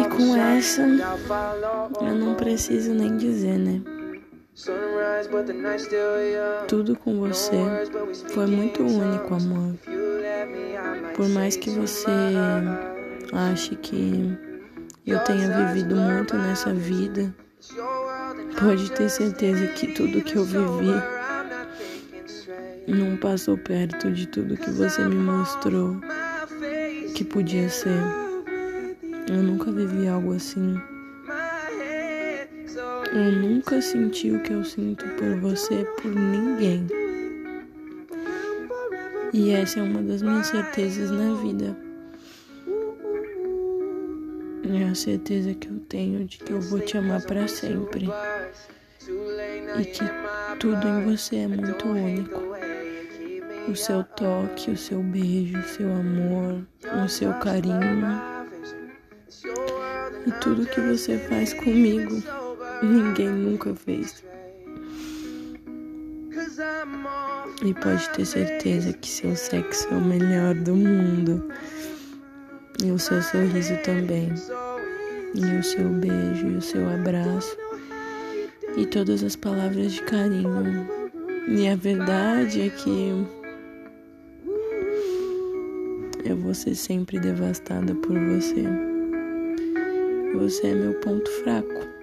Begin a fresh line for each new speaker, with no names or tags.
E com essa, eu não preciso nem dizer, né? Tudo com você foi muito único, amor. Por mais que você ache que eu tenha vivido muito nessa vida, pode ter certeza que tudo que eu vivi não passou perto de tudo que você me mostrou que podia ser. Eu nunca vivi algo assim. Eu nunca senti o que eu sinto por você, por ninguém. E essa é uma das minhas certezas na vida. É a certeza que eu tenho de que eu vou te amar para sempre. E que tudo em você é muito único. O seu toque, o seu beijo, o seu amor, o seu carinho e tudo que você faz comigo, ninguém nunca fez. E pode ter certeza que seu sexo é o melhor do mundo. E o seu sorriso também. E o seu beijo e o seu abraço. E todas as palavras de carinho. E a verdade é que eu vou ser sempre devastada por você. Você é meu ponto fraco.